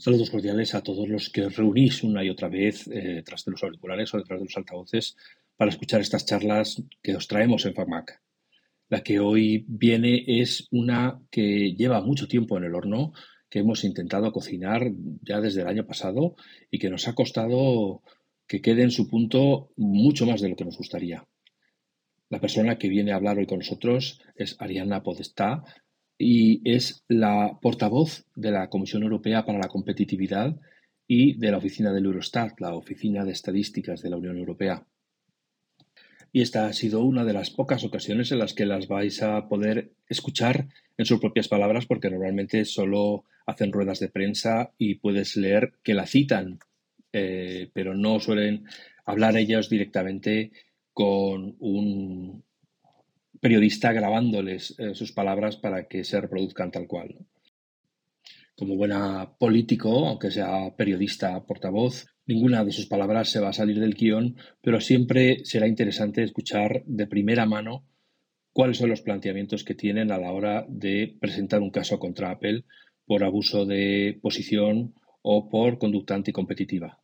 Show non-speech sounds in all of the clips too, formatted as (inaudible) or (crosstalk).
Saludos cordiales a todos los que reunís una y otra vez eh, tras de los auriculares o detrás de los altavoces para escuchar estas charlas que os traemos en FAMAC. La que hoy viene es una que lleva mucho tiempo en el horno, que hemos intentado cocinar ya desde el año pasado y que nos ha costado que quede en su punto mucho más de lo que nos gustaría. La persona que viene a hablar hoy con nosotros es Ariana Podestá, y es la portavoz de la Comisión Europea para la Competitividad y de la oficina del Eurostat, la Oficina de Estadísticas de la Unión Europea. Y esta ha sido una de las pocas ocasiones en las que las vais a poder escuchar en sus propias palabras, porque normalmente solo hacen ruedas de prensa y puedes leer que la citan, eh, pero no suelen hablar ellos directamente con un, periodista grabándoles eh, sus palabras para que se reproduzcan tal cual. Como buena político, aunque sea periodista, portavoz, ninguna de sus palabras se va a salir del guion, pero siempre será interesante escuchar de primera mano cuáles son los planteamientos que tienen a la hora de presentar un caso contra Apple por abuso de posición o por conducta anticompetitiva.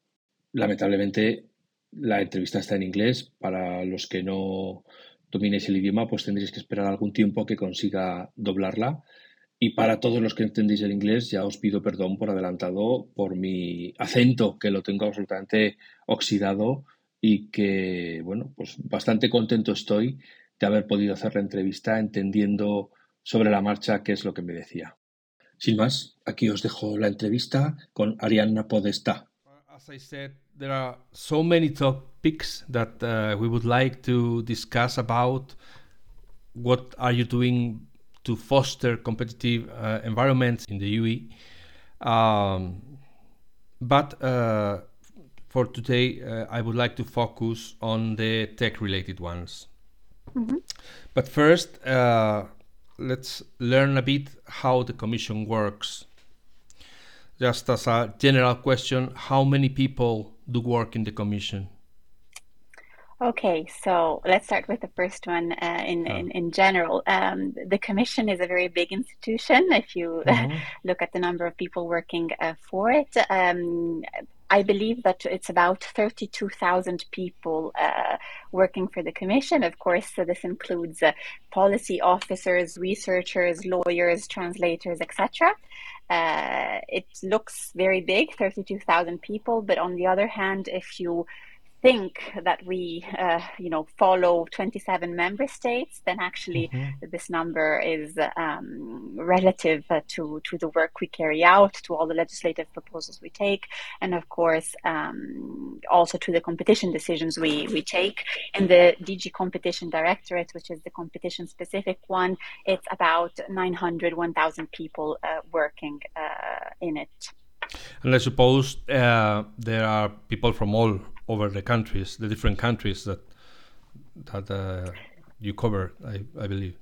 Lamentablemente, la entrevista está en inglés. Para los que no dominéis el idioma, pues tendréis que esperar algún tiempo a que consiga doblarla. Y para todos los que entendéis el inglés, ya os pido perdón por adelantado por mi acento, que lo tengo absolutamente oxidado y que, bueno, pues bastante contento estoy de haber podido hacer la entrevista entendiendo sobre la marcha qué es lo que me decía. Sin más, aquí os dejo la entrevista con Arianna Podesta. There are so many topics that uh, we would like to discuss about what are you doing to foster competitive uh, environments in the UE. Um, but uh, for today, uh, I would like to focus on the tech-related ones. Mm-hmm. But first, uh, let's learn a bit how the Commission works. Just as a general question, how many people do work in the Commission? Okay, so let's start with the first one. Uh, in, in, in general, um, the Commission is a very big institution. If you (laughs) mm-hmm. look at the number of people working uh, for it, um, I believe that it's about 32,000 people uh, working for the Commission. Of course, so this includes uh, policy officers, researchers, lawyers, translators, etc. Uh, it looks very big, 32,000 people, but on the other hand, if you think that we, uh, you know, follow 27 member states, then actually mm-hmm. this number is um, relative uh, to to the work we carry out, to all the legislative proposals we take, and of course um, also to the competition decisions we we take. In the DG Competition Directorate, which is the competition specific one, it's about 900, 1,000 people uh, working uh, in it. And I suppose uh, there are people from all over the countries, the different countries that that uh, you cover, I, I believe.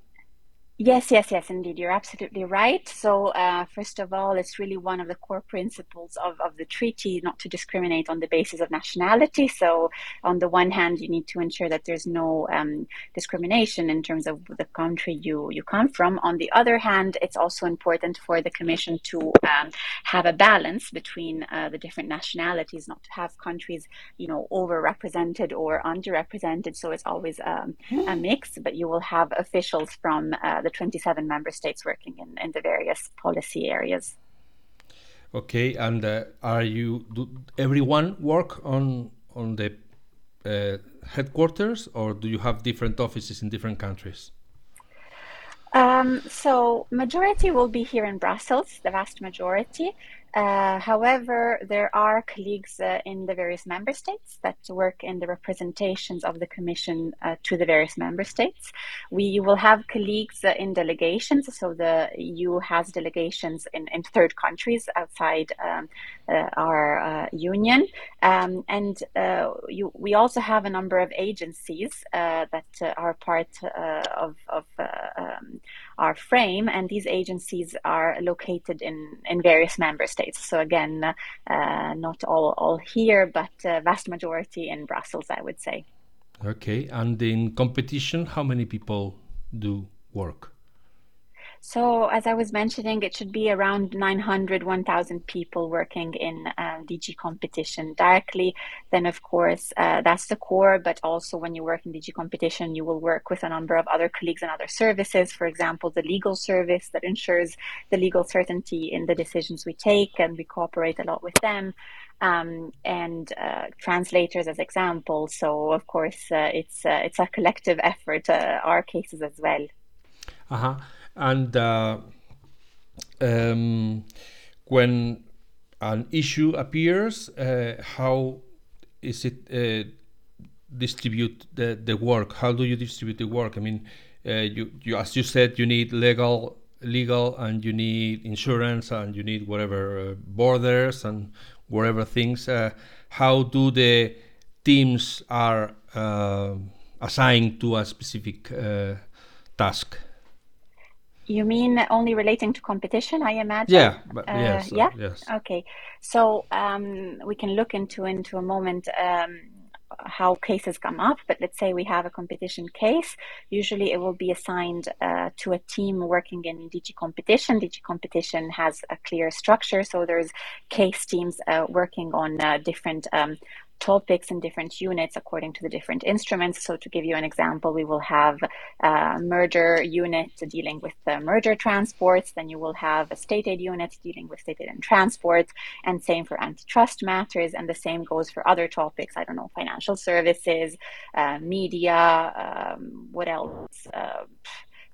Yes, yes, yes, indeed. You're absolutely right. So, uh, first of all, it's really one of the core principles of, of the treaty not to discriminate on the basis of nationality. So, on the one hand, you need to ensure that there's no um, discrimination in terms of the country you, you come from. On the other hand, it's also important for the Commission to um, have a balance between uh, the different nationalities, not to have countries, you know, overrepresented or underrepresented. So, it's always um, a mix, but you will have officials from uh, the 27 member states working in, in the various policy areas. Okay, and uh, are you do everyone work on on the uh, headquarters, or do you have different offices in different countries? Um, so majority will be here in Brussels, the vast majority. Uh, however, there are colleagues uh, in the various member states that work in the representations of the Commission uh, to the various member states. We will have colleagues uh, in delegations, so the EU has delegations in, in third countries outside um, uh, our uh, union. Um, and you, we also have a number of agencies that are part of, of um, our frame, and these agencies are located in, in various member states. So again, uh, not all, all here, but uh, vast majority in Brussels, I would say. Okay, and in competition, how many people do work? So, as I was mentioning, it should be around 900, 1,000 people working in um, DG competition directly. Then, of course, uh, that's the core, but also when you work in DG competition, you will work with a number of other colleagues and other services. For example, the legal service that ensures the legal certainty in the decisions we take, and we cooperate a lot with them. Um, and uh, translators as examples. So, of course, uh, it's uh, it's a collective effort. Uh, our cases as well. Uh huh and uh, um, when an issue appears, uh, how is it uh, distribute the, the work? How do you distribute the work? I mean, uh, you, you as you said, you need legal legal and you need insurance and you need whatever uh, borders and whatever things. Uh, how do the teams are assigned to a specific task? You mean only relating to competition, I imagine? Yeah, but, uh, yes, yeah. yes. Okay, so um, we can look into into a moment um, how cases come up. But let's say we have a competition case. Usually, it will be assigned uh, to a team working in DG competition. DG competition has a clear structure, so there's case teams uh, working on uh, different um, topics in different units according to the different instruments. So, to give you an example, we will have a merger unit dealing with the merger transports, then you will have a state aid unit dealing with state aid and transport, and same for antitrust matters, and the same goes for other topics. I don't know, financial services, uh, media, um, what else? Uh,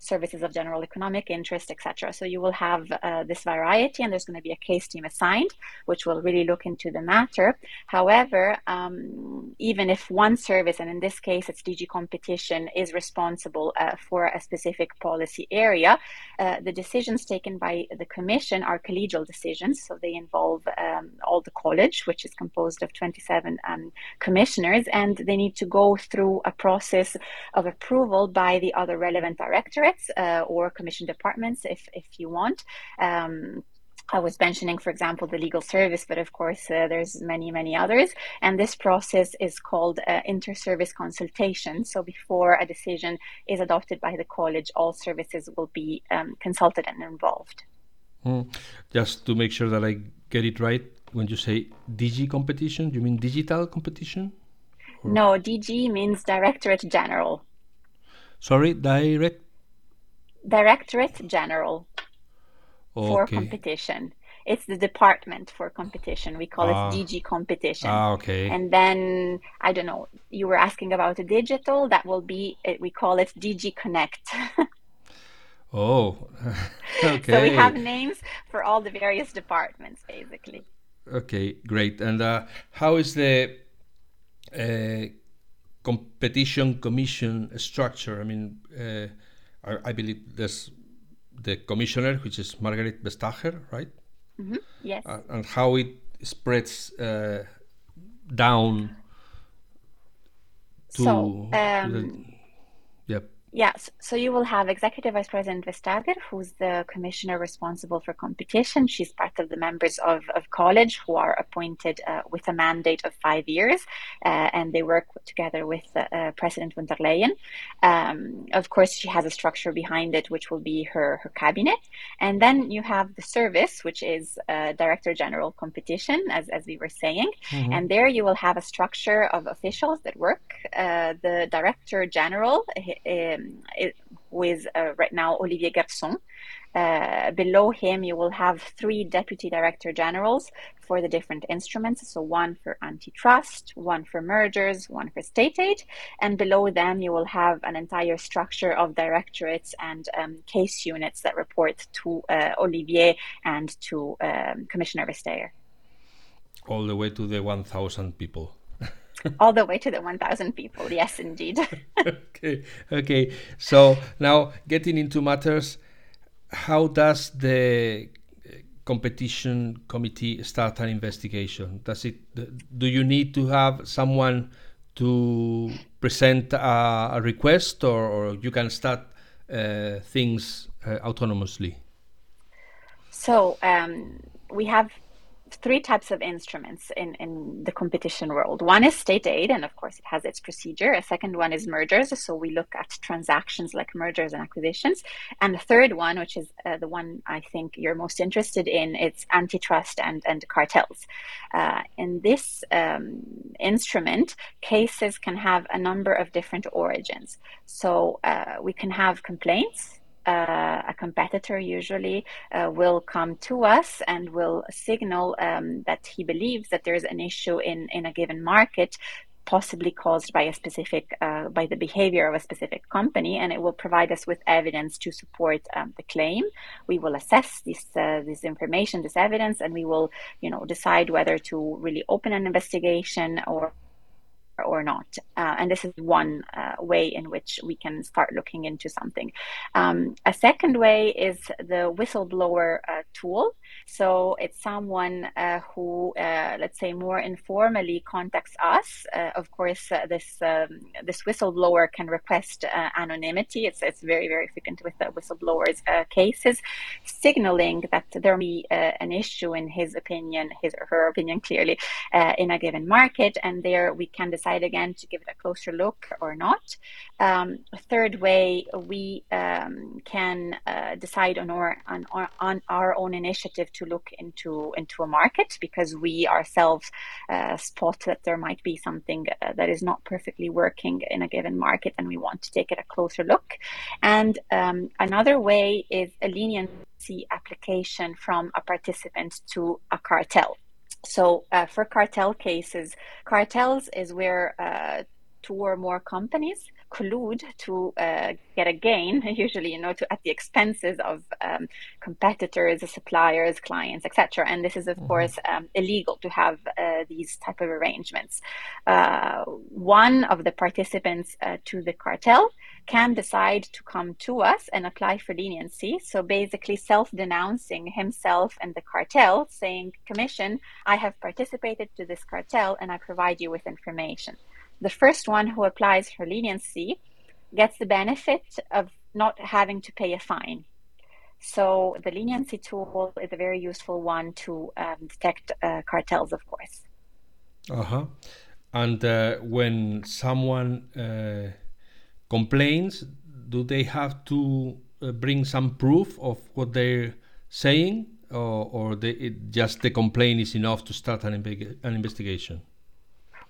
services of general economic interest, etc. So you will have uh, this variety, and there's going to be a case team assigned, which will really look into the matter. However, um, even if one service, and in this case it's DG competition, is responsible uh, for a specific policy area, uh, the decisions taken by the commission are collegial decisions. So they involve um, all the college, which is composed of 27 um, commissioners, and they need to go through a process of approval by the other relevant directorate uh, or commission departments if, if you want. Um, I was mentioning, for example, the legal service, but of course, uh, there's many, many others. And this process is called uh, inter-service consultation. So before a decision is adopted by the college, all services will be um, consulted and involved. Mm. Just to make sure that I get it right, when you say DG competition, do you mean digital competition? Or? No, DG means Directorate General. Sorry, direct Directorate General okay. for competition. It's the department for competition. We call ah. it DG competition. Ah, okay. And then I don't know. You were asking about a digital. That will be. We call it DG Connect. (laughs) oh, okay. (laughs) So we have names for all the various departments, basically. Okay, great. And uh, how is the uh, competition commission structure? I mean. Uh, I, I believe there's the commissioner, which is Margrethe Vestager, right? Mm-hmm. Yes. Uh, and how it spreads uh, down to, so, um, the, yep. Yes, so you will have Executive Vice President Vestager, who's the commissioner responsible for competition. She's part of the members of, of college who are appointed uh, with a mandate of five years, uh, and they work together with uh, President von der Leyen. Um, of course, she has a structure behind it, which will be her, her cabinet. And then you have the service, which is uh, Director General Competition, as, as we were saying. Mm-hmm. And there you will have a structure of officials that work. Uh, the Director General, um, is uh, right now Olivier Guersent. Uh, below him, you will have three deputy director generals for the different instruments. So, one for antitrust, one for mergers, one for state aid. And below them, you will have an entire structure of directorates and um, case units that report to uh, Olivier and to um, Commissioner Vestager. All the way to the 1,000 people. (laughs) all the way to the 1000 people. Yes indeed. (laughs) Okay okay. So now getting into matters how does the uh, competition committee start an investigation? Does it do you need to have someone to present a, a request or, or, you can start uh, things uh, autonomously? So um, we have three types of instruments in, in the competition world. One is state aid, and of course, it has its procedure. A second one is mergers. So we look at transactions like mergers and acquisitions. And the third one, which is uh, the one I think you're most interested in, it's antitrust and, and cartels. Uh, in this um, instrument, cases can have a number of different origins. So uh, we can have complaints uh, a competitor usually uh, will come to us and will signal um, that he believes that there's an issue in, in a given market possibly caused by a specific uh, by the behavior of a specific company and it will provide us with evidence to support um, the claim. We will assess this uh, this information this evidence and we will you know decide whether to really open an investigation or or not. Uh, and this is one uh, way in which we can start looking into something. Um, a second way is the whistleblower uh, tool. So it's someone uh, who, uh, let's say, more informally contacts us. Uh, of course, this um, this whistleblower can request anonymity. It's it's very very frequent with whistleblowers cases, signaling that there may be an issue in his opinion, his or her opinion, clearly, in a given market, and there we can decide again to give it a closer look or not. Um, third way, we um, can uh, decide on our, on on our own initiative to look into into a market because we ourselves uh, spot that there might be something uh, that is not perfectly working in a given market, and we want to take it a closer look. And um, another way is a leniency application from a participant to a cartel. So uh, for cartel cases, cartels is where uh, two or more companies collude to uh, get a gain, (laughs) usually, you know, to, at the expenses of um, competitors, suppliers, clients, etc. And this is, of mm-hmm. course, um, illegal to have uh, these type of arrangements. Uh, one of the participants uh, to the cartel can decide to come to us and apply for leniency. So basically, self-denouncing himself and the cartel, saying, "Commission, I have participated to this cartel, and I provide you with information." The first one who applies for leniency gets the benefit of not having to pay a fine. So the leniency tool is a very useful one to um, detect uh, cartels, of course. Uh huh. And uh, when someone uh, complains, do they have to uh, bring some proof of what they're saying, or, or they, it, just the complaint is enough to start an, an investigation?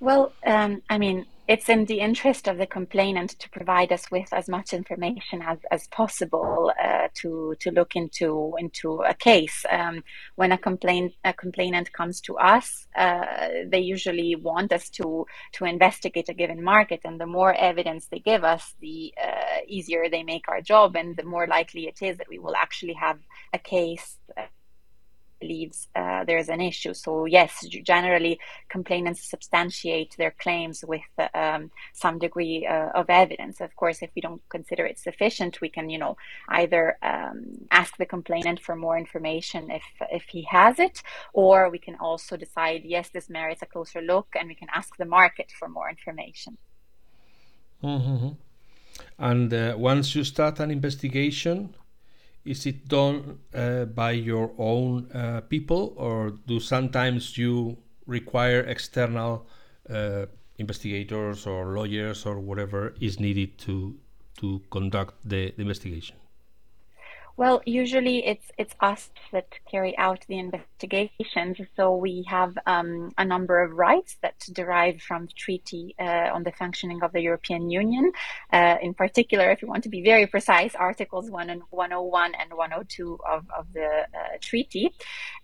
Well, um, I mean, it's in the interest of the complainant to provide us with as much information as, as possible uh, to to look into into a case. Um, when a complaint a complainant comes to us, uh, they usually want us to to investigate a given market, and the more evidence they give us, the uh, easier they make our job, and the more likely it is that we will actually have a case uh, believes uh, there's an issue. So yes, generally complainants substantiate their claims with um, some degree uh, of evidence. Of course, if we don't consider it sufficient, we can, you know, either um, ask the complainant for more information if if he has it, or we can also decide yes, this merits a closer look, and we can ask the market for more information. Mm-hmm. And uh, once you start an investigation, is it done uh, by your own uh, people or do sometimes you require external uh, investigators or lawyers or whatever is needed to to conduct the, the investigation well, usually it's it's us that carry out the investigations. So we have um, a number of rights that derive from the Treaty uh, on the Functioning of the European Union. Uh, in particular, if you want to be very precise, Articles 1 and 101 and 102 of, of the uh, treaty.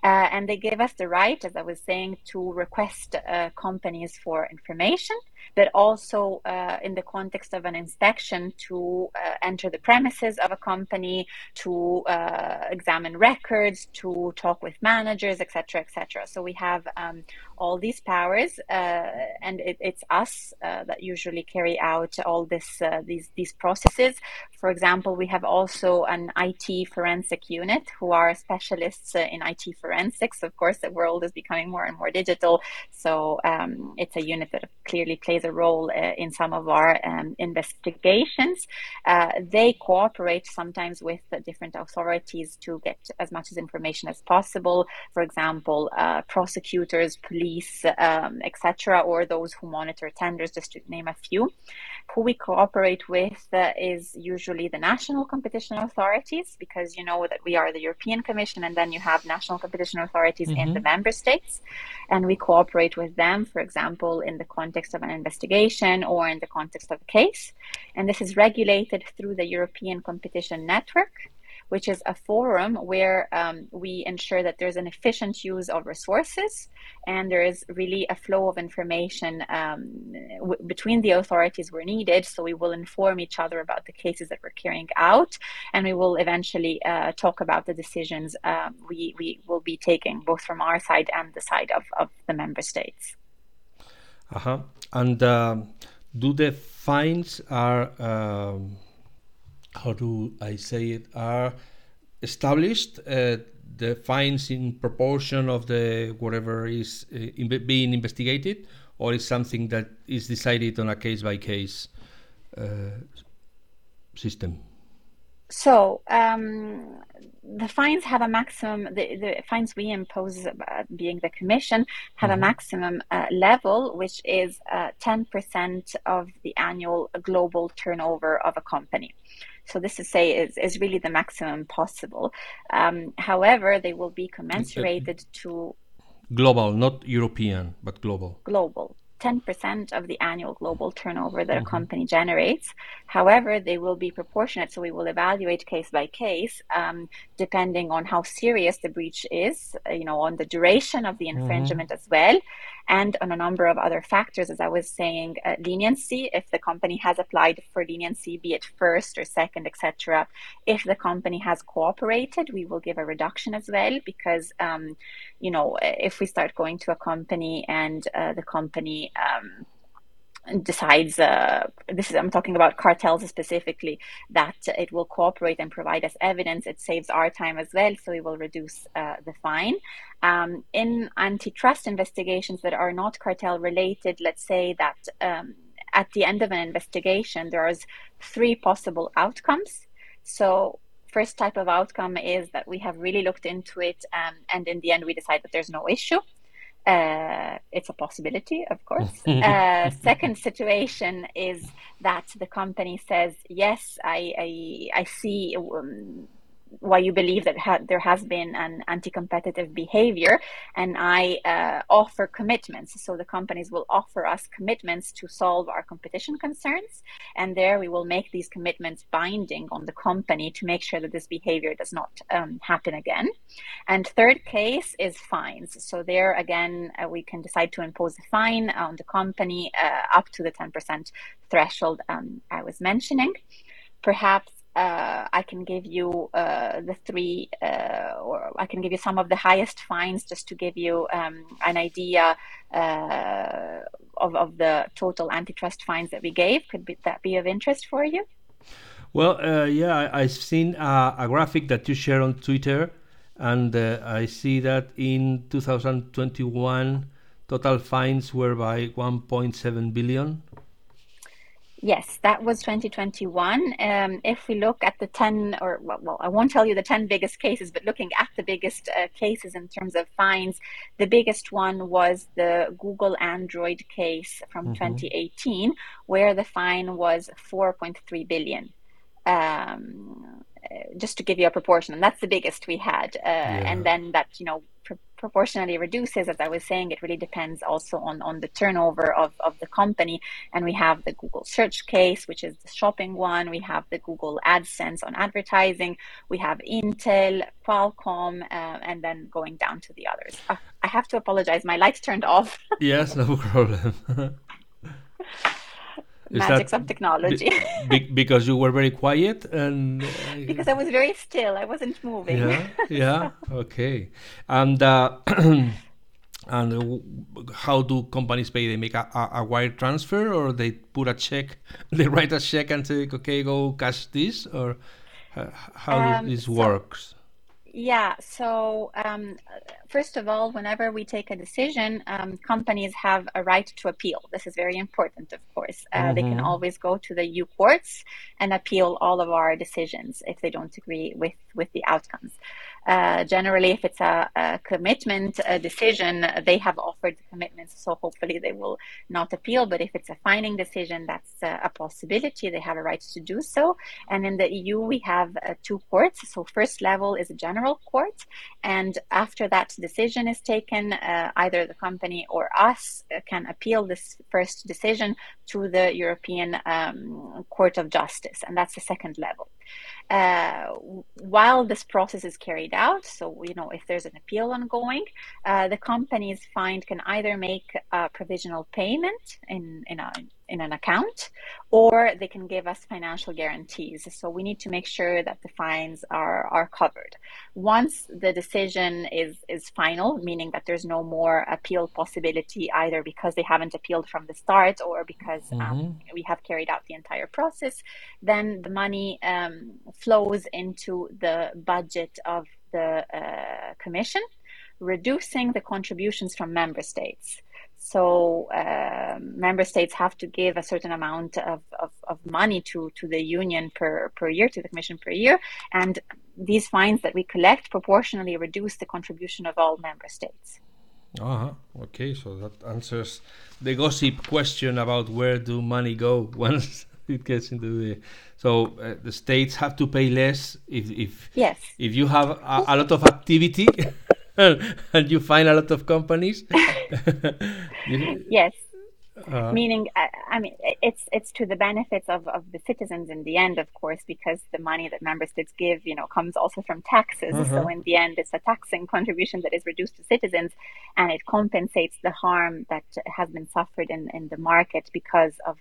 Uh, and they give us the right, as I was saying, to request uh, companies for information but also uh, in the context of an inspection to uh, enter the premises of a company, to uh, examine records, to talk with managers, etc., etc. So we have um, all these powers, uh, and it, it's us uh, that usually carry out all this uh, these these processes. For example, we have also an IT forensic unit who are specialists in IT forensics. Of course, the world is becoming more and more digital, so um, it's a unit that clearly plays a role uh, in some of our um, investigations. Uh, they cooperate sometimes with different authorities to get as much as information as possible. For example, uh, prosecutors, police, um, etc., or those who monitor tenders, just to name a few. Who we cooperate with uh, is usually the national competition authorities, because you know that we are the European Commission, and then you have national competition authorities mm-hmm. in the mm-hmm. member states, and we cooperate with them, for example, in the context of an investigation or in the context of a case, and this is regulated through the European Competition Network which is a forum where um, we ensure that there's an efficient use of resources and there is really a flow of information um, w- between the authorities where needed. So we will inform each other about the cases that we're carrying out, and we will eventually uh, talk about the decisions um, we, we will be taking, both from our side and the side of, of the member states. Uh huh. And um, do the fines are um, how do I say it, are established. Uh, the fines in proportion of the whatever is uh, in being investigated, or is something that is decided on a case by case system. So um, the fines have a maximum. The, the fines we impose, uh, being the commission, have mm-hmm. a maximum uh, level, which is uh, ten percent of the annual global turnover of a company. So this is say is, is really the maximum possible. Um, however, they will be commensurated to global, not European, but global. Global. 10% of the annual global turnover that mm-hmm. a company generates. However, they will be proportionate, so we will evaluate case by case, um, depending on how serious the breach is, you know, on the duration of the mm-hmm. infringement mm-hmm. as well, and on a number of other factors, as I was saying, uh, leniency, if the company has applied for leniency, be it first or second, etc. If the company has cooperated, we will give a reduction as well, because, um, you know, if we start going to a company and uh, the company um, decides uh, this is i'm talking about cartels specifically that it will cooperate and provide us evidence. It saves our time as well so we will reduce uh, the fine. Um, in antitrust investigations that are not cartel related let's say that um, at the end of an investigation there's three possible outcomes. So first type of outcome is that we have really looked into it um, and in the end we decide that there's no issue uh, it's a possibility, of course. uh, (laughs) second situation is that the company says, "Yes, I I, I see um, why you believe that ha- there has been an anti-competitive behavior. And i uh, offer commitments. So the companies will offer us commitments to solve our competition concerns. And there we will make these commitments binding on the company to make sure that this behavior does not um, happen again. And third case is fines. So there again uh, we can decide to impose a fine on the company uh, up to the 10% threshold um, i was mentioning. Perhaps uh, I can give you uh, the three, uh, or I can give you some of the highest fines just to give you um, an idea uh, of, of the total antitrust fines that we gave. Could be, that be of interest for you? Well, uh, yeah, I, have seen a, a, graphic that you share on Twitter, and uh, I see that in 2021, total fines were by 1.7 billion. Yes, that was 2021. Um, if we look at the 10, or well, well, I won't tell you the 10 biggest cases, but looking at the biggest uh, cases in terms of fines, the biggest one was the Google Android case from mm-hmm. 2018, where the fine was 4.3 billion. Um, just to give you a proportion, and that's the biggest we had. Uh, yeah. And then that, you know, pr- proportionally reduces, as I was saying, it really depends also on, on the turnover of, of the company. And we have the Google search case, which is the shopping one. We have the Google AdSense on advertising. We have Intel, Qualcomm, uh, and then going down to the others. Uh, I have to apologize. My lights turned off. yes, no problem. (laughs) magics of technology. Be, because you were very quiet and uh, because I was very still. I wasn't moving. Yeah, (laughs) yeah, okay. And uh, (clears throat) and how do companies pay? They make a, a, a, wire transfer, or they put a check. (laughs) They write a check and say, "Okay, go cash this," or uh, how um, this so, works Yeah. So, um, first of all, whenever we take a decision, um, companies have a right to appeal. This is very important, of course. Uh, mm-hmm. They can mm-hmm. always go to the EU courts and appeal all of our decisions if they don't agree with, with the outcomes. Uh, generally, if it's a, a, commitment, a decision, they have offered commitments, so hopefully they will not appeal. But if it's a finding decision, that's a, a possibility. They have a right to do so. And in the EU, we have uh, two courts. So, first level is a general court, and after that decision is taken, uh, either the company or us uh, can appeal this first decision to the European um, Court of Justice, and that's the second level uh, while this process is carried out. So, you know, if there's an appeal ongoing, uh, the companies fined can either make a provisional payment in, in a in an account, or they can give us financial guarantees. So we need to make sure that the fines are, are covered. Once the decision is, is final, meaning that there's no more appeal possibility either because they haven't appealed from the start or because um, mm-hmm. um, we have carried out the entire process, then the money um, flows into the budget of the uh, Commission, reducing the contributions from member states. So uh, member states have to give a certain amount of, of, of, money to, to the union per, per year, to the commission per year. And these fines that we collect proportionally reduce the contribution of all member states. Uh-huh. Okay, so that answers the gossip question about where do money go (laughs) once (laughs) it gets into the. So uh, the states have to pay less if if yes if you have a, a lot of activity. (laughs) and you find a lot of companies. (laughs) yes. Uh, Meaning, I, I, mean, it's it's to the benefits of, of the citizens in the end, of course, because the money that member states give, you know, comes also from taxes. Uh-huh. So in the end, it's a taxing contribution that is reduced to citizens, and it compensates the harm that has been suffered in, in the market because of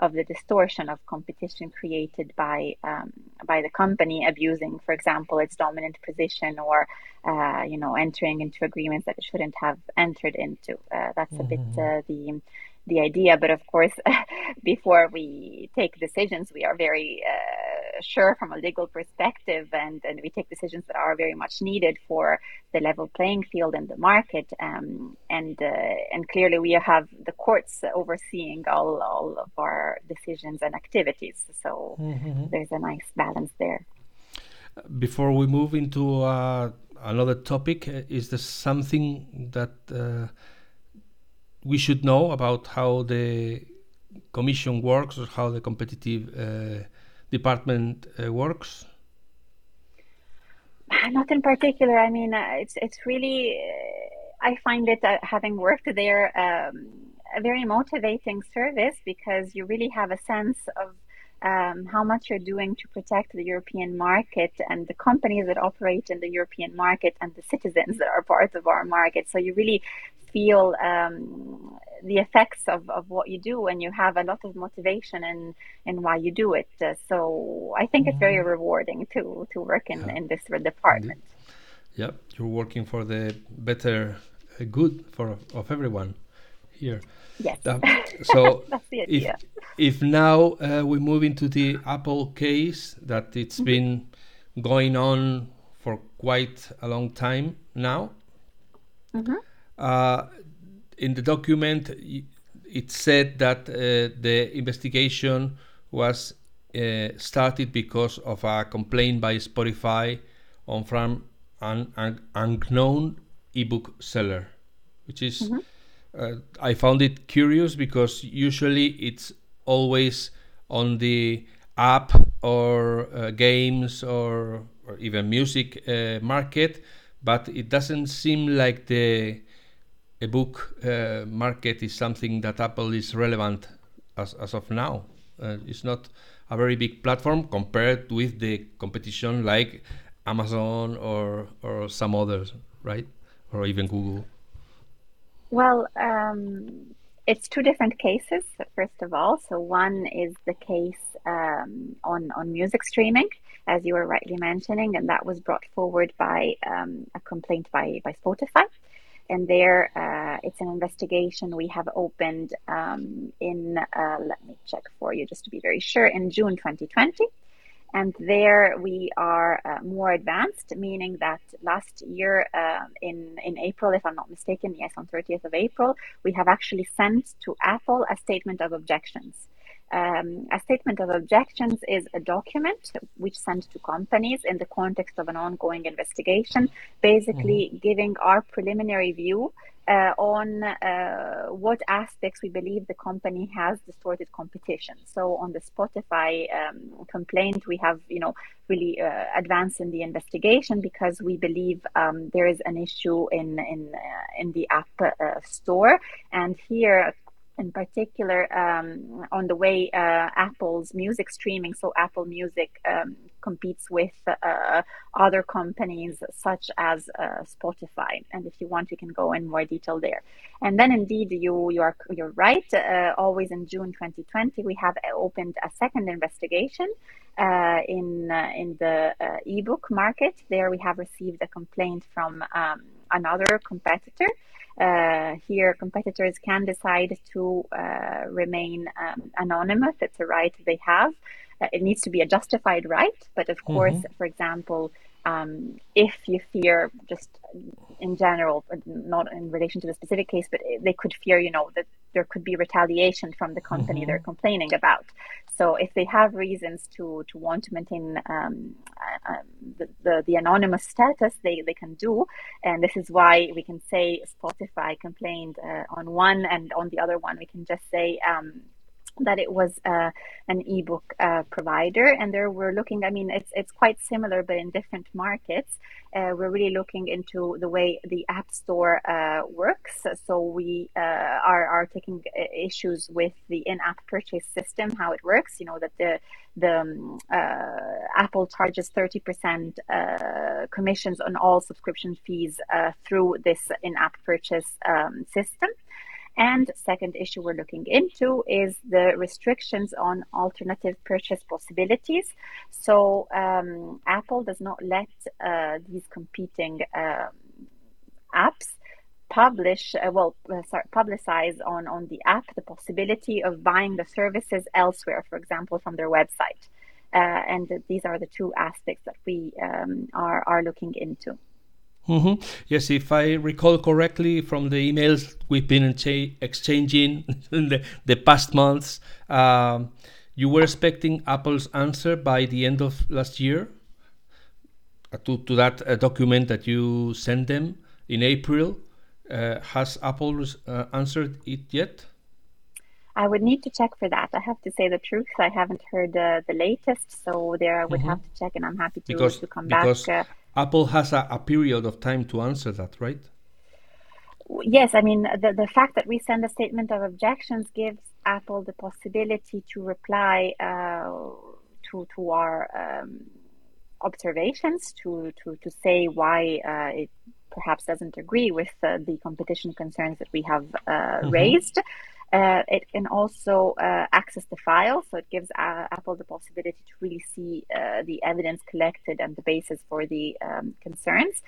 of the distortion of competition created by um, by the company abusing, for example, its dominant position or uh, you know entering into agreements that it shouldn't have entered into. Uh, that's mm-hmm. a bit mm-hmm. uh, the the idea. But of course, (laughs) before we take decisions, we are very uh, sure from a legal perspective, and, and we take decisions that are very much needed for the level playing field in the market. Um, and uh, and clearly, we have the courts overseeing all all of our decisions and activities. So mm-hmm. there's a nice balance there. Before we move into uh, another topic, uh, is there something that uh, we should know about how the commission works or how the competitive uh, department uh, works? Not in particular. I mean, uh, it's it's really. Uh, I find it uh, having worked there um, a very motivating service because you really have a sense of um, how much you're doing to protect the European market and the companies that operate in the European market and the citizens that are part of our market. So you really feel um, the effects of, of what you do and you have a lot of motivation in, in why you do it. Uh, so I think it's very mm-hmm. rewarding to, to work in, yeah. in this department. Yeah, you're working for the better uh, good for of everyone here. Yes. (laughs) So if, if now uh, we move into the Apple case that it's mm-hmm. been going on for quite a long time now. Mm-hmm. Uh, in the document, it said that uh, the investigation was uh, started because of a complaint by Spotify on from an, an unknown ebook seller, which is. Mm-hmm. Uh, I found it curious because usually it's always on the app or uh, games or, or, even music uh, market, but it doesn't seem like the a book uh, market is something that Apple is relevant as, as of now. Uh, it's not a very big platform compared with the competition like Amazon or or some others, right? Or even Google. Well, um, it's two different cases. First of all, so one is the case um, on on music streaming, as you were rightly mentioning, and that was brought forward by um, a complaint by by Spotify and there uh, it's an investigation we have opened um, in uh, let me check for you just to be very sure in june 2020 And there we are uh, more advanced, meaning that last year uh, in, in April, if I'm not mistaken, yes, on 30th of April, we have actually sent to Apple a statement of objections. Um, a statement of objections is a document which sent to companies in the context of an ongoing investigation, basically mm-hmm. giving our preliminary view uh, on uh, what aspects we believe the company has distorted competition. So on the Spotify um, complaint, we have you know really uh, advanced in the investigation because we believe um, there is an issue in in uh, in the app uh, store, and here in particular um, on the way uh, Apple's music streaming. So Apple Music um, competes with uh, other companies such as uh, Spotify. And if you want, you can go in more detail there. And then indeed, you you are you're right. Uh, always in June 2020, we have opened a second investigation. Uh, in uh, in the ebook market, there we have received a complaint from um, another competitor uh, here, competitors can decide to uh, remain um, anonymous. It's a right they have. It needs to be a justified right, but of mm-hmm. course, for example, um, if you fear just in general, not in relation to the specific case, but they could fear, you know, that there could be retaliation from the company mm-hmm. they're complaining about. So if they have reasons to to want to maintain um, uh, um, the, the, the anonymous status, they they can do, and this is why we can say Spotify complained uh, on one, and on the other one we can just say. Um, that it was uh, an ebook uh, provider, and there we're looking. I mean, it's it's quite similar, but in different markets. Uh, we're really looking into the way the App Store uh, works. So we uh, are are taking uh, issues with the in-app purchase system, how it works. You know that the the um, Apple charges thirty percent commissions on all subscription fees through this in-app purchase um, system. And second issue we're looking into is the restrictions on alternative purchase possibilities. So um, Apple does not let uh, these competing um, apps publish uh, well uh, sorry, publicize on on the app the possibility of buying the services elsewhere for example from their website uh, and these are the two aspects that we um, are are looking into Mm-hmm. Yes, if I recall correctly from the emails we've been exchanging (laughs) in the, the past months, um, you were expecting Apple's answer by the end of last year uh, to, to that uh, document that you sent them in April. Uh, has Apple uh, answered it yet? I would need to check for that. I have to say the truth. I haven't heard uh, the latest, so there I would mm-hmm. have to check, and I'm happy to, because, to come because back. Apple has a, a period of time to answer that, right? Yes, I mean the the fact that we send a statement of objections gives Apple the possibility to reply uh, to to our um, observations, to to to say why uh, it perhaps doesn't agree with uh, the competition concerns that we have uh, mm-hmm. raised. Uh, it can also uh, access the file, so it gives uh, Apple the possibility to really see uh, the evidence collected and the basis for the um, concerns.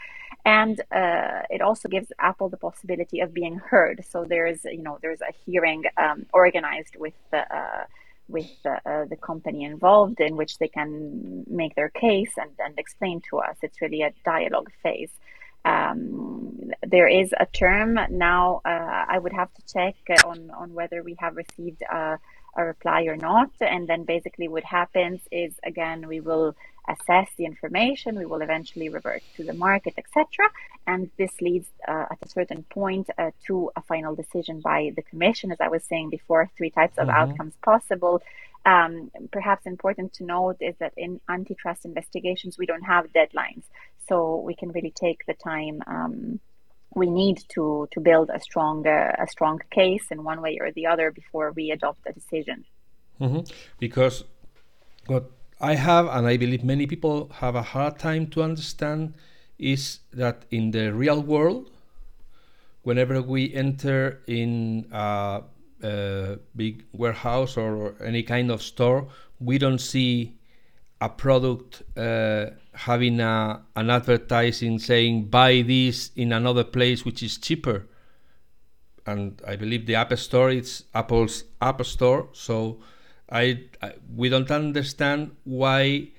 And uh, it also gives Apple the possibility of being heard. So there's, you know, there's a hearing um, organized with the uh, with the company involved in which they can make their case and, and explain to us. It's really a dialogue phase. Um, there is a term now. Uh, I would have to check on on whether we have received a, a, reply or not. And then basically, what happens is again we will assess the information. We will eventually revert to the market, etc. And this leads uh, at a certain point uh, to a final decision by the commission. As I was saying before, three types of mm-hmm. outcomes possible. Um, perhaps important to note is that in antitrust investigations, we don't have deadlines so we can really take the time um, we need to to build a strong uh, a strong case in one way or the other before we adopt a decision. Mm-hmm. Because what I have, and I believe many people have a hard time to understand, is that in the real world, whenever we enter in a, a big warehouse or any kind of store, we don't see a product uh, having a, an advertising saying buy this in another place which is cheaper. And i believe the app store is apple's app store so I, I we don't understand why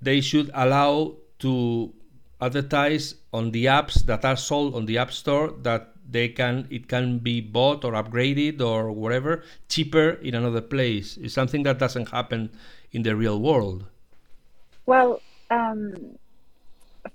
they should allow to advertise on the apps that are sold on the app store that they can it can be bought or upgraded or whatever cheaper in another place. It's something that doesn't happen in the real world well um,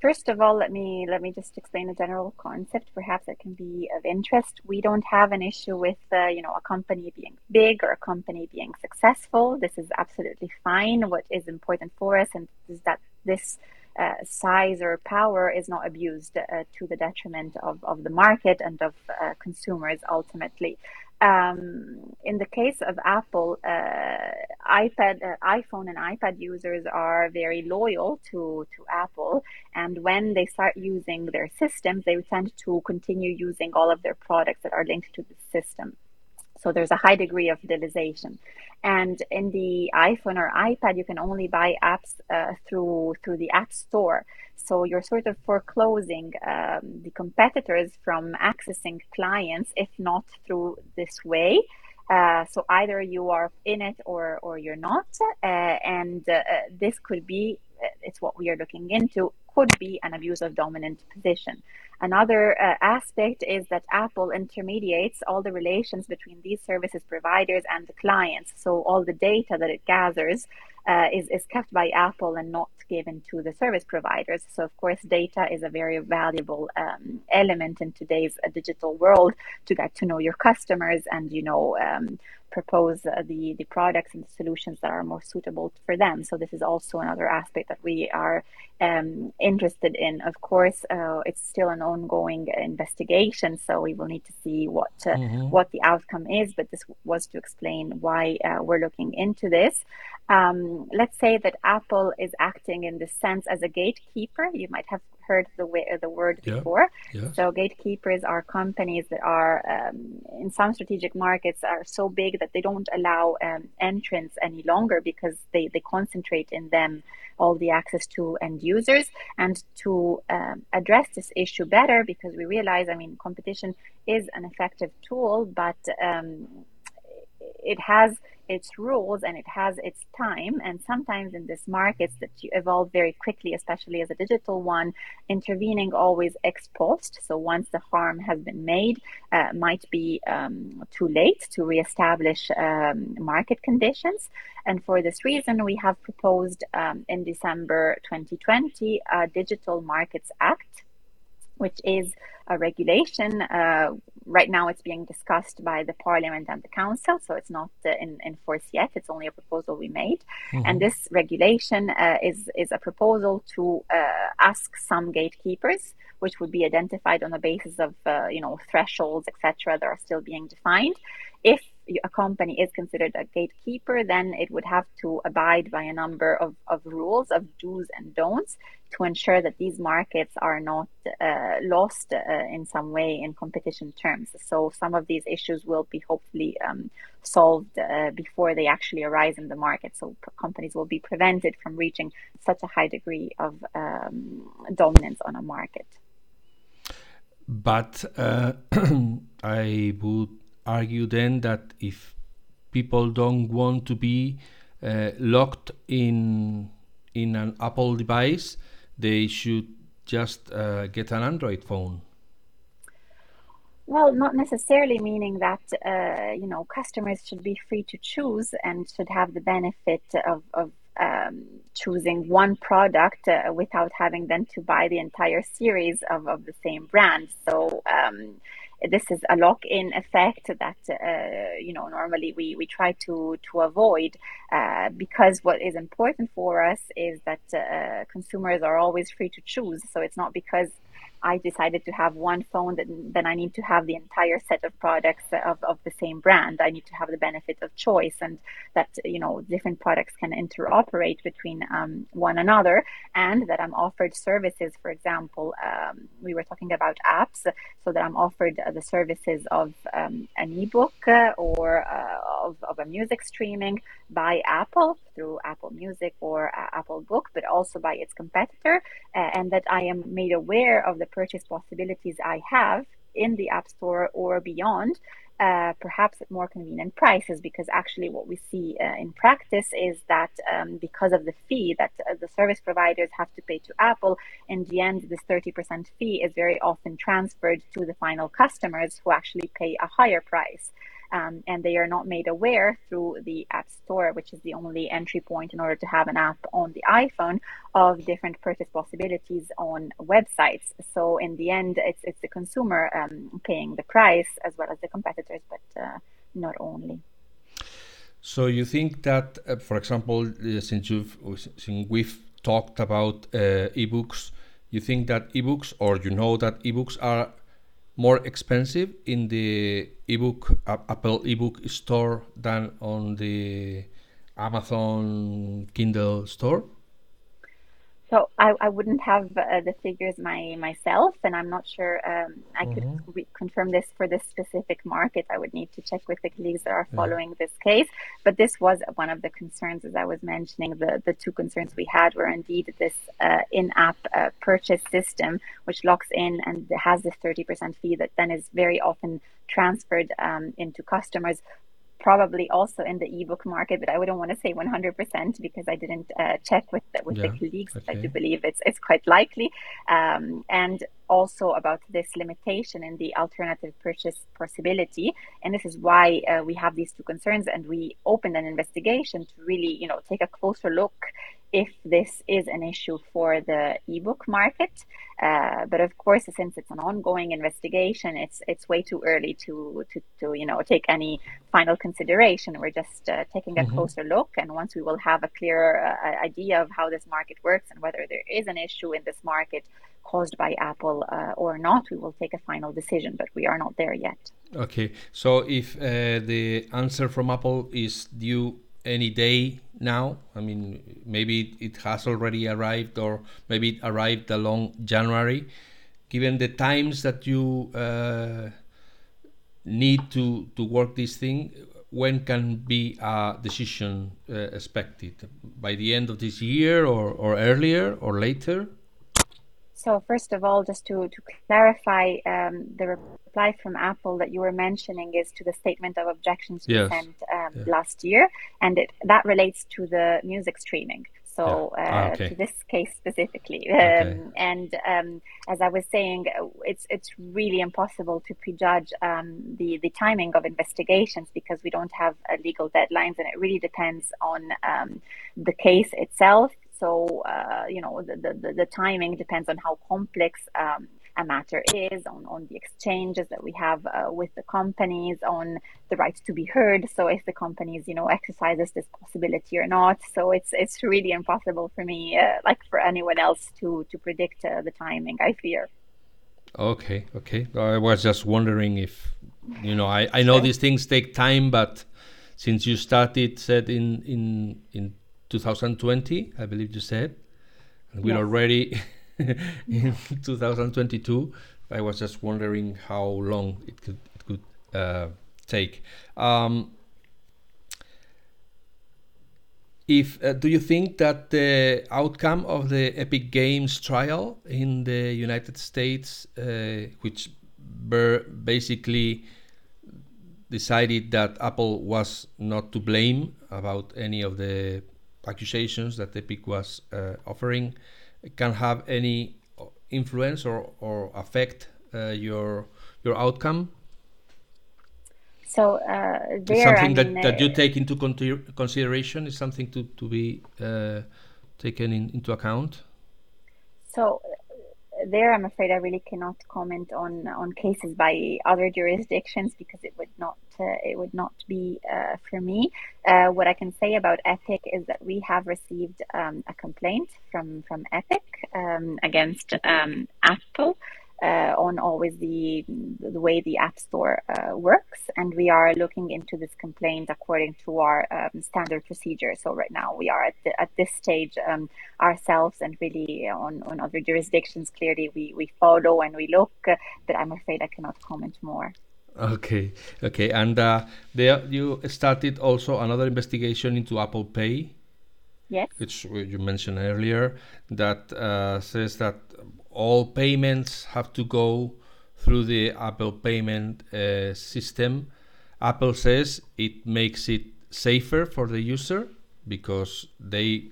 first of all let me let me just explain a general concept. Perhaps that can be of interest. We don't have an issue with uh, you know a company being big or a company being successful. This is absolutely fine. What is important for us and is that this uh, size or power is not abused uh, to the detriment of, of the market and of uh, consumers ultimately. Um, in the case of Apple, uh, iPad, uh, iPhone, and iPad users are very loyal to to Apple, and when they start using their systems, they tend to continue using all of their products that are linked to the system. So there's a high degree of utilization. And in the iPhone or iPad, you can only buy apps uh, through through the App Store. So you're sort of foreclosing um, the competitors from accessing clients, if not through this way. Uh, so either you are in it or or you're not, uh, and uh, this could be uh, it's what we are looking into could be an abuse of dominant position. Another uh, aspect is that Apple intermediates all the relations between these services providers and the clients. So all the data that it gathers uh, is, is kept by Apple and not given to the service providers. So of course, data is a very valuable um, element in today's uh, digital world to get to know your customers and you know um, propose uh, the the products and the solutions that are more suitable for them. So this is also another aspect that we are um, interested in. Of course, uh, it's still an ongoing investigation, so we will need to see what uh, mm-hmm. what the outcome is. But this was to explain why uh, we're looking into this. Um, let's say that Apple is acting in this sense as a gatekeeper. You might have heard the way, the word yeah. before. Yeah. So gatekeepers are companies that are um, in some strategic markets are so big that they don't allow um, entrance any longer because they, they concentrate in them all the access to end users and to um, address this issue better because we realize i mean competition is an effective tool but um, it has its rules and it has its time. And sometimes in this markets that you evolve very quickly, especially as a digital one, intervening always ex post. So once the harm has been made, uh, might be um, too late to reestablish um, market conditions. And for this reason, we have proposed um, in December 2020 a Digital Markets Act which is a regulation. Uh, right now, it's being discussed by the Parliament and the Council, so it's not uh, in, in force yet. It's only a proposal we made, mm-hmm. and this regulation uh, is is a proposal to uh, ask some gatekeepers, which would be identified on the basis of uh, you know thresholds, etc., that are still being defined, if a company is considered a gatekeeper, then it would have to abide by a number of, of rules, of do's and don'ts, to ensure that these markets are not uh, lost uh, in some way in competition terms. So some of these issues will be hopefully um, solved uh, before they actually arise in the market. So companies will be prevented from reaching such a high degree of um, dominance on a market. But uh, (clears throat) I would argue then that if people don't want to be uh, locked in in an Apple device, they should just uh, get an Android phone. Well, not necessarily meaning that uh, you know customers should be free to choose and should have the benefit of, of um, choosing one product uh, without having then to buy the entire series of, of the same brand. So um, this is a lock-in effect that uh, you know normally we, we try to to avoid uh, because what is important for us is that uh, consumers are always free to choose. So it's not because I decided to have one phone, that, then I need to have the entire set of products of, of the same brand. I need to have the benefit of choice and that, you know, different products can interoperate between um, one another and that I'm offered services. For example, um, we were talking about apps, so that I'm offered uh, the services of um, an ebook uh, or uh, of, of a music streaming by Apple through Apple Music or uh, Apple Book, but also by its competitor, uh, and that I am made aware of the purchase possibilities I have in the App Store or beyond, uh, perhaps at more convenient prices because actually what we see uh, in practice is that um, because of the fee that uh, the service providers have to pay to Apple, in the end, this 30% fee is very often transferred to the final customers who actually pay a higher price um, and they are not made aware through the App Store, which is the only entry point in order to have an app on the iPhone of different purchase possibilities on websites. So in the end, it's it's the consumer um, paying the price as well as the competitors, but uh, not only. So you think that, uh, for example, uh, since you've since we've talked about uh, ebooks, you think that ebooks, or you know that ebooks are more expensive in the ebook Apple ebook store than on the Amazon Kindle store? So I, I wouldn't have uh, the figures my myself, and I'm not sure um, I mm-hmm. could re- confirm this for this specific market. I would need to check with the colleagues that are following yeah. this case. But this was one of the concerns, as I was mentioning. The the two concerns we had were indeed this uh, in-app uh, purchase system, which locks in and has this 30% fee that then is very often transferred um, into customers probably also in the ebook market, but I wouldn't want to say 100% because I didn't uh, check with the, with yeah, the colleagues. Okay. I do believe it's it's quite likely, um, and also about this limitation in the alternative purchase possibility. And this is why uh, we have these two concerns, and we opened an investigation to really, you know, take a closer look if this is an issue for the ebook market. Uh, but of course, since it's an ongoing investigation, it's it's way too early to to, to you know take any final consideration. We're just uh, taking a mm-hmm. closer look, and once we will have a clear uh, idea of how this market works and whether there is an issue in this market caused by Apple uh, or not, we will take a final decision. But we are not there yet. Okay, so if uh, the answer from Apple is due any day now. I mean, maybe it has already arrived, or maybe it arrived along January. Given the times that you uh, need to to work this thing, when can be a decision uh, expected? By the end of this year, or or earlier, or later? So first of all, just to, to clarify, um, the reply from Apple that you were mentioning is to the statement of objections yes. we sent um, yeah. last year, and it, that relates to the music streaming. So yeah. ah, uh, okay. to this case specifically, um, okay. and um, as I was saying, it's it's really impossible to prejudge um, the the timing of investigations because we don't have uh, legal deadlines, and it really depends on um, the case itself so, uh, you know, the, the, the, timing depends on how complex um, a matter is, on, on the exchanges that we have uh, with the companies, on the right to be heard. So, if the companies, you know, exercises this possibility or not. So, it's it's really impossible for me, uh, like for anyone else, to to predict uh, the timing. I fear. Okay, okay. I was just wondering if, you know, I, I know these things take time, but since you started said in in in 2020, I believe you said. And we're yes. already (laughs) (laughs) in 2022. I was just wondering how long it could it could uh, take. Um, if uh, do you think that the outcome of the Epic Games trial in the United States, uh, which basically decided that Apple was not to blame about any of the accusations that Epic was uh, offering can have any influence or, or affect uh, your your outcome? So uh, there, something I mean, that, that you take into consideration is something to to be uh, taken in, into account. So there, I'm afraid I really cannot comment on on cases by other jurisdictions because it would not uh, it would not be uh, for me. Uh, what I can say about Epic is that we have received um, a complaint from from Epic um, against um, Apple uh, on always the the way the App Store uh, works, and we are looking into this complaint according to our um, standard procedure. So right now we are at the, at this stage um, ourselves, and really on, on other jurisdictions. Clearly, we we follow and we look, uh, but I'm afraid I cannot comment more. Okay, okay, and uh, there you started also another investigation into Apple Pay. Yes. Which you mentioned earlier, that uh, says that all payments have to go through the Apple payment uh, system, Apple says it makes it safer for the user because they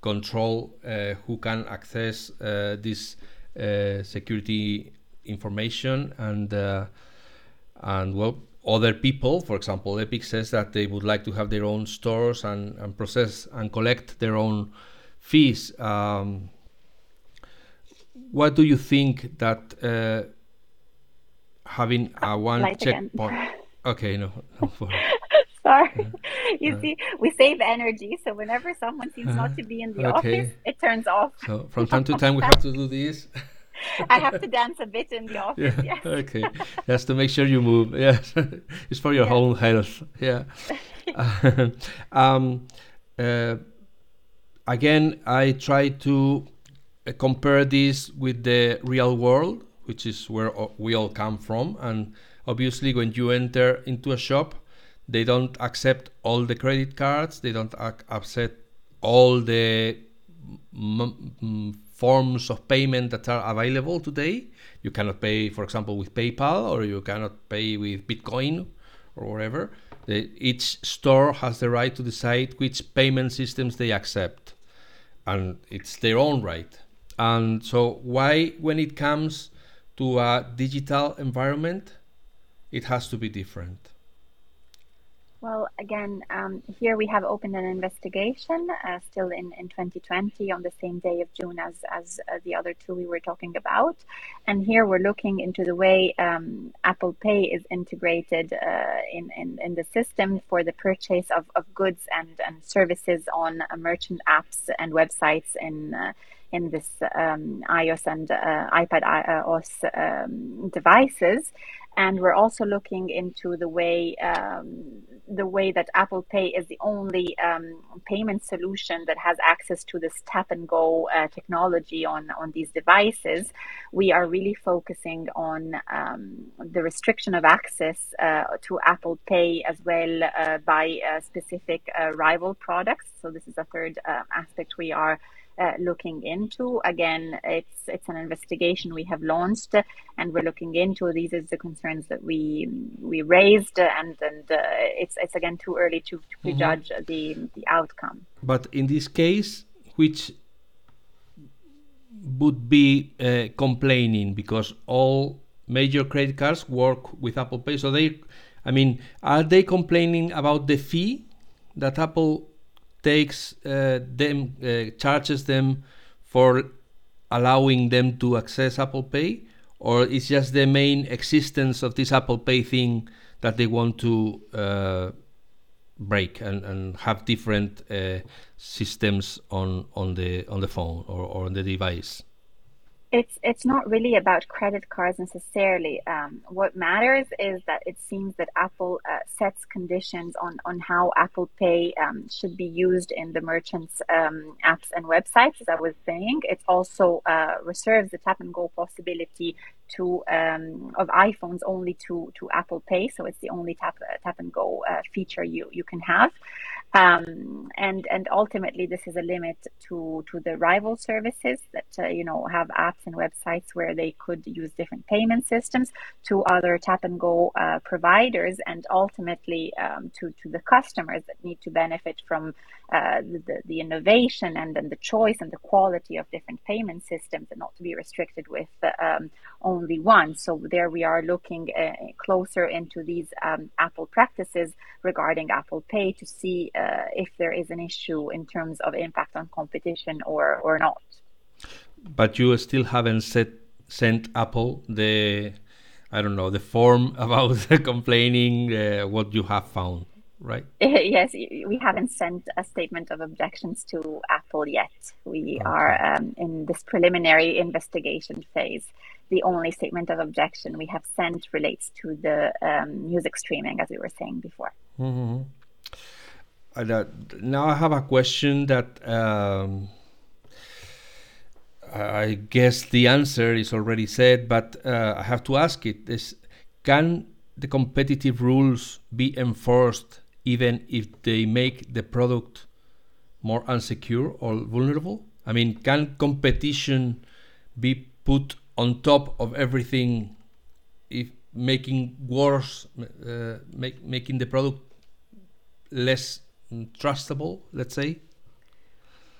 control uh, who can access uh, this uh, security information and uh, and well other people. For example epic says that they would like to have their own stores and, and process and collect their own fees. Um, what do you think that uh, having a one Light checkpoint again. (laughs) okay no, no Sorry. (laughs) You see, we save energy, so whenever someone seems not to be in the Okay. office, it turns off. so from time to (laughs) time we have to do this I have to dance a bit in the office. yeah Yes. okay just to make sure you move yes it's for your Yeah. whole health yeah um, uh, again i try to uh, Uh, compare this with the real world which is where uh, we all come from and obviously when you enter into a shop they don't accept all the credit cards they don't ac- accept all the forms of payment that are available today. You cannot pay, for example, with PayPal or you cannot pay with Bitcoin or whatever. Each store has the right to decide which payment systems they accept, and it's their own right. And so, why, when it comes to a digital environment, it has to be different? Well, again, um, here we have opened an investigation uh, still in, in 2020 on the same day of June as, as uh, the other two we were talking about. And here we're looking into the way um, Apple Pay is integrated uh, in, in, in the system for the purchase of, of goods and, and services on uh, merchant apps and websites in. Uh, in this um, iOS and uh, iPad iOS um, devices, and we're also looking into the way um, the way that Apple Pay is the only um, payment solution that has access to this tap and go uh, technology on on these devices. We are really focusing on um, the restriction of access uh, to Apple Pay as well uh, by uh, specific uh, rival products. So this is a third uh, aspect we are uh, looking into. Again, it's it's an investigation we have launched, uh, and we're looking into. These are the concerns that we we raised, uh, and and uh, it's it's again too early to, to prejudge the the outcome. But in this case, which would be uh, complaining because all major credit cards work with Apple Pay. So they, I mean, are they complaining about the fee that Apple takes uh, them, uh, charges them for allowing them to access Apple Pay, or it's just the main existence of this Apple Pay thing that they want to uh, break and, and have different uh, systems on on the on the phone or, or on the device It's it's not really about credit cards necessarily. Um, what matters is that it seems that Apple uh, sets conditions on on how Apple Pay um, should be used in the merchants' um, apps and websites. As I was saying, it also uh, reserves the tap and go possibility to um, of iPhones only to to Apple Pay. So it's the only tap tap and go uh, feature you you can have. Um, and and ultimately, this is a limit to to the rival services that uh, you know have apps and websites where they could use different payment systems to other tap and go uh, providers, and ultimately um, to to the customers that need to benefit from uh, the the innovation and then the choice and the quality of different payment systems, and not to be restricted with um, only one. So there we are looking uh, closer into these um, Apple practices regarding Apple Pay to see uh, if there is an issue in terms of impact on competition or or not. but you still haven't set, sent Apple the I don't know the form (laughs) about (laughs) complaining uh, what you have found right (laughs) yes, we haven't sent a statement of objections to Apple yet. We are um, in this preliminary investigation phase. The only statement of objection we have sent relates to the um, music streaming, as we were saying before. mm-hmm. Uh, now I have a question that um, I guess the answer is already said, but uh, I have to ask it: is, Can the competitive rules be enforced even if they make the product more unsecure or vulnerable? I mean, can competition be put on top of everything if making worse, uh, make, making the product less trustable, let's say?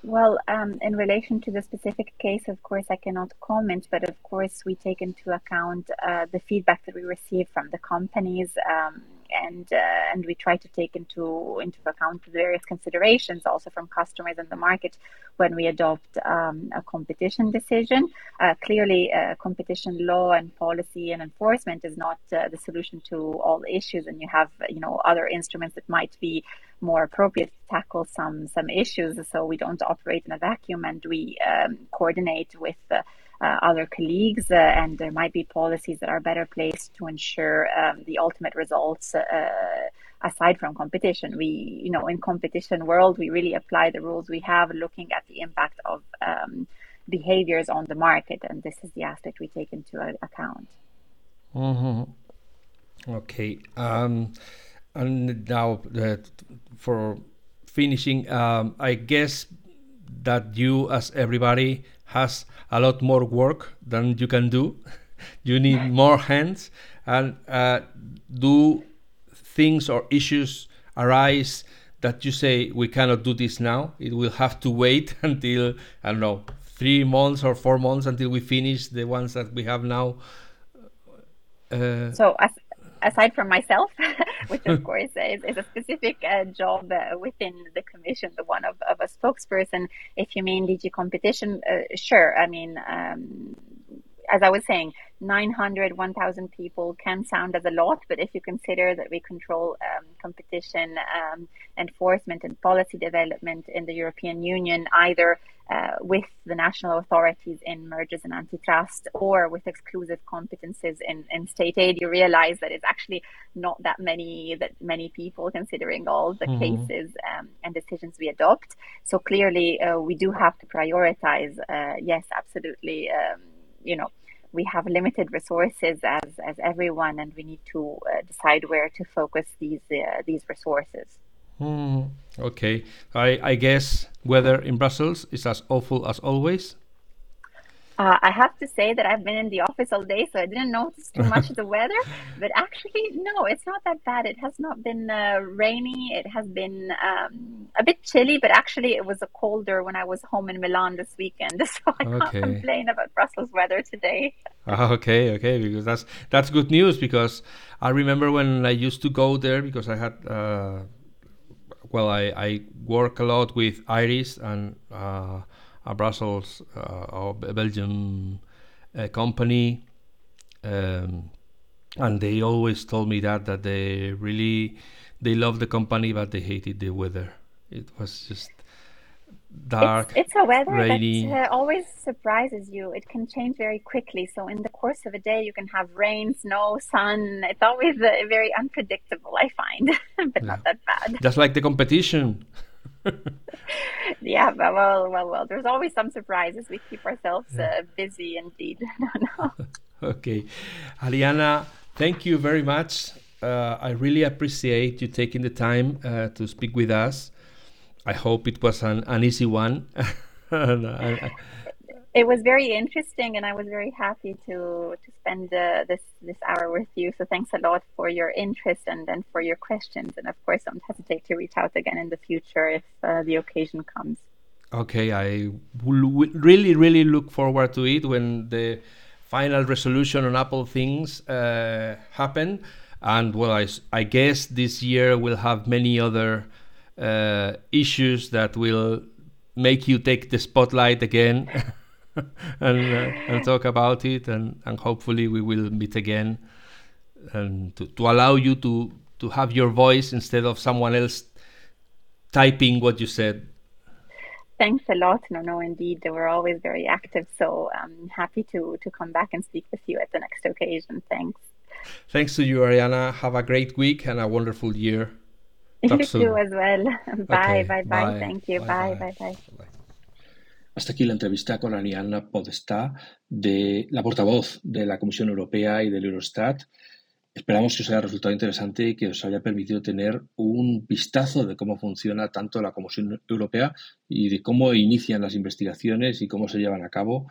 Well, um, in relation to the specific case, of course, I cannot comment, but of course, we take into account uh, the feedback that we receive from the companies. Um, and uh, and we try to take into into account various considerations also from customers and the market when we adopt um, a competition decision. Uh, clearly, uh, competition law and policy and enforcement is not uh, the solution to all issues, and you have you know other instruments that might be more appropriate to tackle some some issues. So we don't operate in a vacuum, and we um, coordinate with. Uh, uh, other colleagues, uh, and there might be policies that are better placed to ensure um, the ultimate results. Uh, aside from competition, we, you know, in competition world, we really apply the rules we have, looking at the impact of um, behaviors on the market, and this is the aspect we take into account. Mm-hmm. Okay, um, and now uh, for finishing, um, I guess that you, as everybody, has a lot more work than you can do. (laughs) you need more hands and uh, do things or issues arise that you say we cannot do this now. It will have to wait (laughs) until I don't know three months or four months until we finish the ones that we have now. Uh, so as aside from myself, (laughs) which of (laughs) course is, is a specific uh, job uh, within the commission, the one of, of a spokesperson. If you mean DG competition, uh, sure. I mean, um, as I was saying, 900, 1,000 people can sound as a lot, but if you consider that we control um, competition um, enforcement and policy development in the European Union, either uh, with the national authorities in mergers and antitrust or with exclusive competences in, in state aid, you realize that it's actually not that many that many people considering all the mm-hmm. cases um, and decisions we adopt. So clearly, uh, we do have to prioritize. Uh, yes, absolutely. Um, you know, we have limited resources as as everyone, and we need to uh, decide where to focus these uh, these resources. Mm, okay, I, I guess weather in Brussels is as awful as always. Uh, I have to say that I've been in the office all day, so I didn't notice too much of the (laughs) weather. But actually, no, it's not that bad. It has not been uh, rainy. It has been um, a bit chilly, but actually, it was a colder when I was home in Milan this weekend. (laughs) So I okay. can't complain about Brussels weather today. Ah, okay, okay, because that's that's good news. Because I remember when I used to go there because I had. Uh, well, I, I work a lot with Iris and uh, a Brussels uh, or Belgium uh, company, um, and they always told me that that they really they love the company, but they hated the weather. It was just dark. It's, it's a weather rainy. that uh, always surprises you. It can change very quickly. So in the course of a day, you can have rain, snow, sun. It's always uh, very unpredictable. I find, (laughs) but yeah. not that bad. Just like the competition. (laughs) yeah, well, well, well. There's always some surprises. We keep ourselves uh, busy, indeed. (laughs) no, no. (laughs) Okay, Arianna, thank you very much. Uh, I really appreciate you taking the time uh, to speak with us. I hope it was an, an easy one. It was very interesting, and I was very happy to to spend uh, this this hour with you. So thanks a lot for your interest and and for your questions, and of course, don't hesitate to reach out again in the future if uh, the occasion comes. Okay, I really really look forward to it when the final resolution on Apple things uh, happen. And well, I, I guess this year we'll have many other uh, issues that will make you take the spotlight again (laughs) (laughs) and uh, and talk about it and and hopefully we will meet again and to, to allow you to to have your voice instead of someone else typing what you said. Thanks a lot no no indeed they were always very active so i'm happy to to come back and speak with you at the next occasion. Thanks. Thanks to you arianna. Have a great week and a wonderful year. (laughs) You too as well. (laughs) Bye, bye, bye, Thank you. Bye, bye, bye. Hasta aquí la entrevista con Ariana Podestá, de la portavoz de la Comisión Europea y del Eurostat. Esperamos que os haya resultado interesante y que os haya permitido tener un vistazo de cómo funciona tanto la Comisión Europea y de cómo inician las investigaciones y cómo se llevan a cabo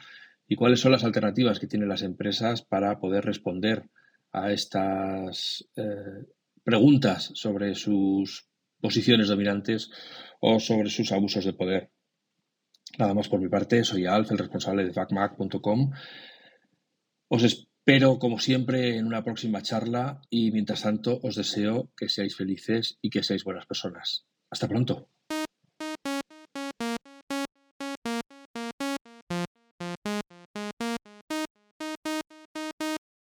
y cuáles son las alternativas que tienen las empresas para poder responder a estas eh, preguntas sobre sus posiciones dominantes o sobre sus abusos de poder. Nada más por mi parte, soy Alf, el responsable de facmac.com. Os espero, como siempre, en una próxima charla y mientras tanto os deseo que seáis felices y que seáis buenas personas. Hasta pronto.